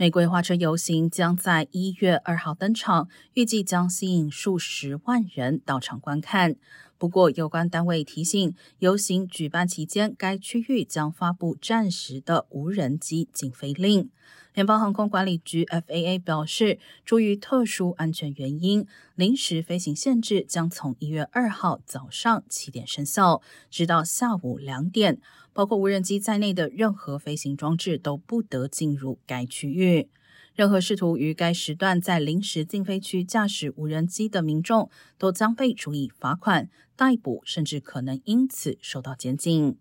玫瑰花车游行将在一月二号登场，预计将吸引数十万人到场观看。不过，有关单位提醒，游行举办期间，该区域将发布暂时的无人机禁飞令。联邦航空管理局 （FAA） 表示，出于特殊安全原因，临时飞行限制将从一月二号早上七点生效，直到下午两点。包括无人机在内的任何飞行装置都不得进入该区域。任何试图于该时段在临时禁飞区驾驶无人机的民众，都将被处以罚款、逮捕，甚至可能因此受到监禁。